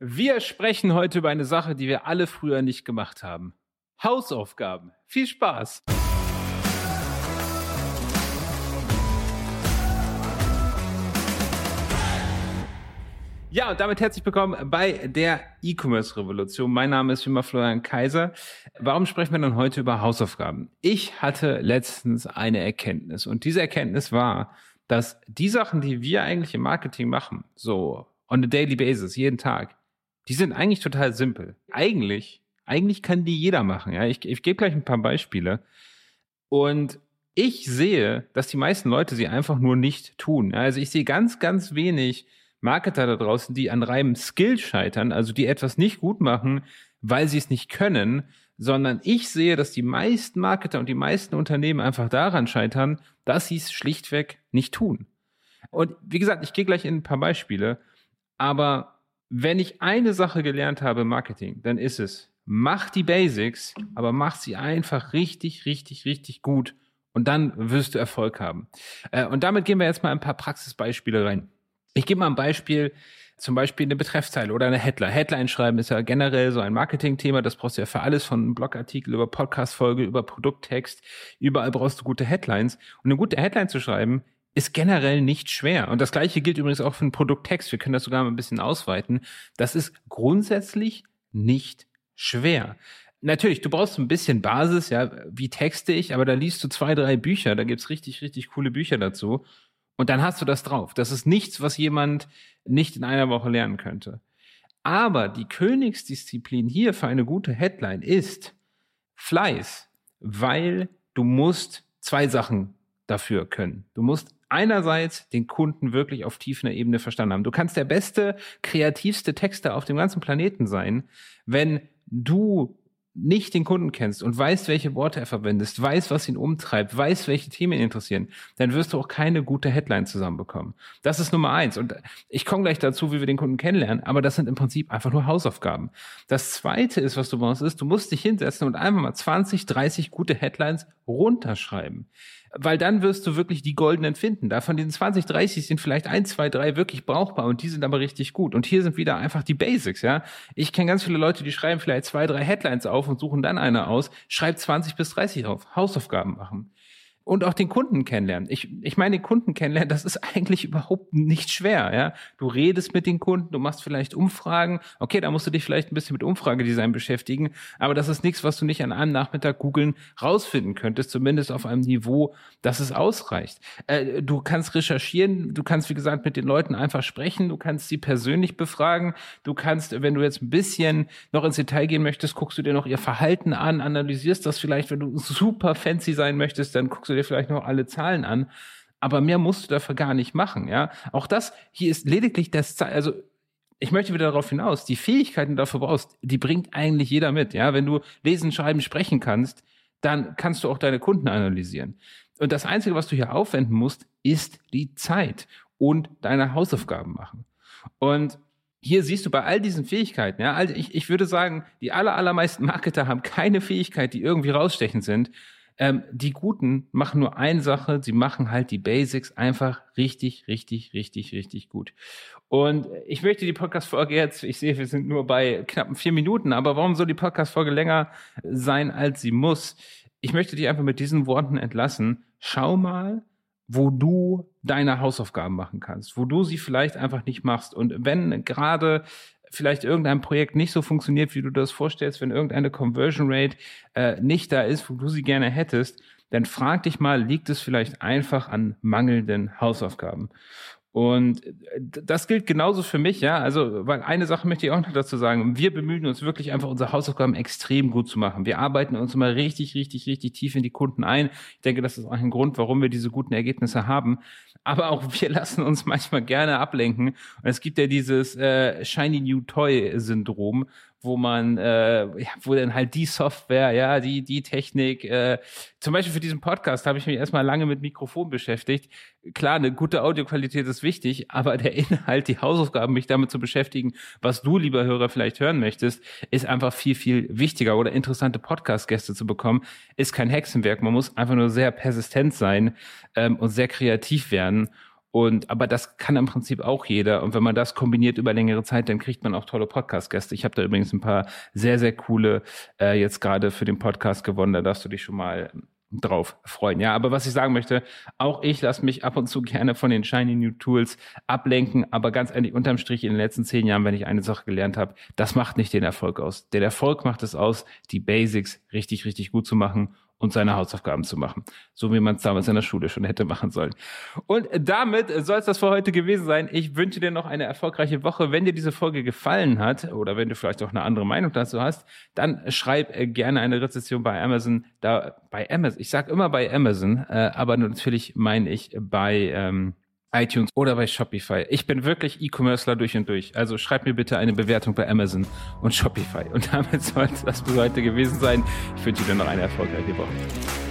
Wir sprechen heute über eine Sache, die wir alle früher nicht gemacht haben. Hausaufgaben. Viel Spaß! Ja, und damit herzlich willkommen bei der E-Commerce-Revolution. Mein Name ist wie immer Florian Kaiser. Warum sprechen wir dann heute über Hausaufgaben? Ich hatte letztens eine Erkenntnis und diese Erkenntnis war, dass die Sachen, die wir eigentlich im Marketing machen, so on a daily basis, jeden Tag, die sind eigentlich total simpel. Eigentlich, eigentlich kann die jeder machen. Ja, ich, ich gebe gleich ein paar Beispiele. Und ich sehe, dass die meisten Leute sie einfach nur nicht tun. Also ich sehe ganz, ganz wenig Marketer da draußen, die an reinem Skill scheitern, also die etwas nicht gut machen, weil sie es nicht können, sondern ich sehe, dass die meisten Marketer und die meisten Unternehmen einfach daran scheitern, dass sie es schlichtweg nicht tun. Und wie gesagt, ich gehe gleich in ein paar Beispiele, aber wenn ich eine Sache gelernt habe im Marketing, dann ist es, mach die Basics, aber mach sie einfach richtig, richtig, richtig gut und dann wirst du Erfolg haben. Äh, und damit gehen wir jetzt mal ein paar Praxisbeispiele rein. Ich gebe mal ein Beispiel, zum Beispiel eine Betreffzeile oder eine Headline. Headline schreiben ist ja generell so ein Marketing-Thema. Das brauchst du ja für alles von Blogartikel über Podcast-Folge, über Produkttext. Überall brauchst du gute Headlines. Und eine gute Headline zu schreiben, ist generell nicht schwer. Und das gleiche gilt übrigens auch für den Produkttext. Wir können das sogar mal ein bisschen ausweiten. Das ist grundsätzlich nicht schwer. Natürlich, du brauchst ein bisschen Basis, ja, wie texte ich, aber da liest du zwei, drei Bücher, da gibt's richtig, richtig coole Bücher dazu. Und dann hast du das drauf. Das ist nichts, was jemand nicht in einer Woche lernen könnte. Aber die Königsdisziplin hier für eine gute Headline ist Fleiß, weil du musst zwei Sachen dafür können. Du musst einerseits den Kunden wirklich auf tiefer Ebene verstanden haben. Du kannst der beste, kreativste Texter auf dem ganzen Planeten sein, wenn du nicht den Kunden kennst und weißt, welche Worte er verwendet, weißt, was ihn umtreibt, weißt, welche Themen ihn interessieren, dann wirst du auch keine gute Headline zusammenbekommen. Das ist Nummer eins. Und ich komme gleich dazu, wie wir den Kunden kennenlernen, aber das sind im Prinzip einfach nur Hausaufgaben. Das zweite ist, was du brauchst, ist, du musst dich hinsetzen und einfach mal 20, 30 gute Headlines runterschreiben weil dann wirst du wirklich die goldenen finden. Da von diesen 20, 30 sind vielleicht ein, zwei, drei wirklich brauchbar und die sind aber richtig gut. Und hier sind wieder einfach die Basics, ja. Ich kenne ganz viele Leute, die schreiben vielleicht zwei, drei Headlines auf und suchen dann eine aus, schreibt 20 bis 30 auf, Hausaufgaben machen und auch den Kunden kennenlernen. Ich, ich meine, den Kunden kennenlernen, das ist eigentlich überhaupt nicht schwer. Ja? Du redest mit den Kunden, du machst vielleicht Umfragen. Okay, da musst du dich vielleicht ein bisschen mit Umfragedesign beschäftigen, aber das ist nichts, was du nicht an einem Nachmittag googeln rausfinden könntest, zumindest auf einem Niveau, dass es ausreicht. Äh, du kannst recherchieren, du kannst, wie gesagt, mit den Leuten einfach sprechen, du kannst sie persönlich befragen, du kannst, wenn du jetzt ein bisschen noch ins Detail gehen möchtest, guckst du dir noch ihr Verhalten an, analysierst das vielleicht, wenn du super fancy sein möchtest, dann guckst du dir vielleicht noch alle Zahlen an, aber mehr musst du dafür gar nicht machen, ja. Auch das hier ist lediglich das, also ich möchte wieder darauf hinaus, die Fähigkeiten, die du dafür brauchst, die bringt eigentlich jeder mit, ja. Wenn du lesen, schreiben, sprechen kannst, dann kannst du auch deine Kunden analysieren. Und das Einzige, was du hier aufwenden musst, ist die Zeit und deine Hausaufgaben machen. Und hier siehst du bei all diesen Fähigkeiten, ja, ich, ich würde sagen, die aller, allermeisten Marketer haben keine Fähigkeit, die irgendwie rausstechend sind, ähm, die Guten machen nur eine Sache, sie machen halt die Basics einfach richtig, richtig, richtig, richtig gut. Und ich möchte die Podcast-Folge jetzt, ich sehe, wir sind nur bei knappen vier Minuten, aber warum soll die Podcast-Folge länger sein, als sie muss? Ich möchte dich einfach mit diesen Worten entlassen. Schau mal, wo du deine Hausaufgaben machen kannst, wo du sie vielleicht einfach nicht machst. Und wenn gerade vielleicht irgendein Projekt nicht so funktioniert, wie du das vorstellst, wenn irgendeine Conversion Rate äh, nicht da ist, wo du sie gerne hättest, dann frag dich mal, liegt es vielleicht einfach an mangelnden Hausaufgaben? Und äh, das gilt genauso für mich, ja. Also, weil eine Sache möchte ich auch noch dazu sagen. Wir bemühen uns wirklich einfach, unsere Hausaufgaben extrem gut zu machen. Wir arbeiten uns immer richtig, richtig, richtig tief in die Kunden ein. Ich denke, das ist auch ein Grund, warum wir diese guten Ergebnisse haben. Aber auch wir lassen uns manchmal gerne ablenken. Und es gibt ja dieses äh, Shiny New Toy Syndrom, wo man, äh, ja, wo dann halt die Software, ja, die, die Technik, äh, zum Beispiel für diesen Podcast habe ich mich erstmal lange mit Mikrofon beschäftigt. Klar, eine gute Audioqualität ist wichtig, aber der Inhalt, die Hausaufgaben, mich damit zu beschäftigen, was du, lieber Hörer, vielleicht hören möchtest, ist einfach viel, viel wichtiger. Oder interessante Podcast-Gäste zu bekommen, ist kein Hexenwerk. Man muss einfach nur sehr persistent sein ähm, und sehr kreativ werden. Und aber das kann im Prinzip auch jeder. Und wenn man das kombiniert über längere Zeit, dann kriegt man auch tolle Podcast-Gäste. Ich habe da übrigens ein paar sehr, sehr coole äh, jetzt gerade für den Podcast gewonnen. Da darfst du dich schon mal drauf freuen. Ja, aber was ich sagen möchte, auch ich lasse mich ab und zu gerne von den shiny new Tools ablenken, aber ganz ehrlich, unterm Strich in den letzten zehn Jahren, wenn ich eine Sache gelernt habe, das macht nicht den Erfolg aus. Der Erfolg macht es aus, die Basics richtig, richtig gut zu machen und seine Hausaufgaben zu machen. So wie man es damals in der Schule schon hätte machen sollen. Und damit soll es das für heute gewesen sein. Ich wünsche dir noch eine erfolgreiche Woche. Wenn dir diese Folge gefallen hat oder wenn du vielleicht auch eine andere Meinung dazu hast, dann schreib äh, gerne eine Rezession bei Amazon. Da bei Amazon, ich sage immer bei Amazon, äh, aber natürlich meine ich bei ähm, iTunes oder bei Shopify. Ich bin wirklich E-Commercer durch und durch. Also schreib mir bitte eine Bewertung bei Amazon und Shopify. Und damit soll es das für heute gewesen sein. Ich wünsche dir noch eine erfolgreiche Woche.